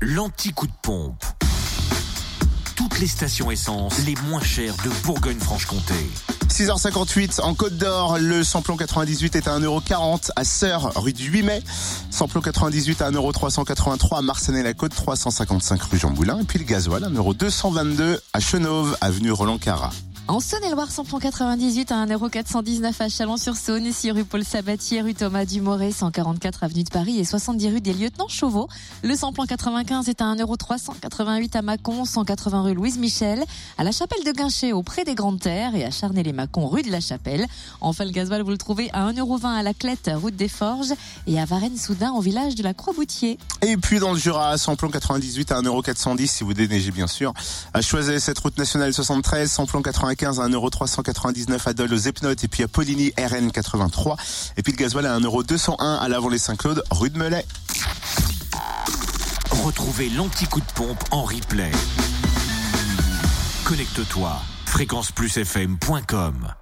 l'anti-coup de pompe. Toutes les stations essence les moins chères de Bourgogne-Franche-Comté. 6h58 en Côte d'Or, le samplon 98 est à 1,40€ à Sœur, rue du 8 mai. Samplon 98 à 1,383€ à Marcenay-la-Côte, 355 rue Jean Boulin. Et puis le gasoil, 1,222€ à Chenauve, avenue Roland Cara. En Saône-et-Loire, samplon 98 à 1,419€ à Chalon-sur-Saône, ici rue Paul Sabatier, rue Thomas Dumoré, 144 avenue de Paris et 70 rue des Lieutenants Chauveau. Le samplon 95 est à 1,388€ à Mâcon, 180 rue Louise Michel, à la chapelle de Guinchet auprès des Grandes Terres et à Charnay-les-Mâcon rue de la Chapelle. Enfin, le gasoil, vous le trouvez à 1,20€ à la Clette, route des Forges et à Varennes-Soudain au village de la Croix-Boutier. Et puis dans le Jura, samplon 98 à 1,410€ si vous déneigez bien sûr. À cette route nationale 73, samplon 95 à 1,399€ à Dole aux Epnotes et puis à Poligny RN 83. Et puis le gasoil à 1,201€ à l'avant les Saint-Claude, rue de Melay. Retrouvez l'anti-coup de pompe en replay. Connecte-toi fréquenceplusfm.com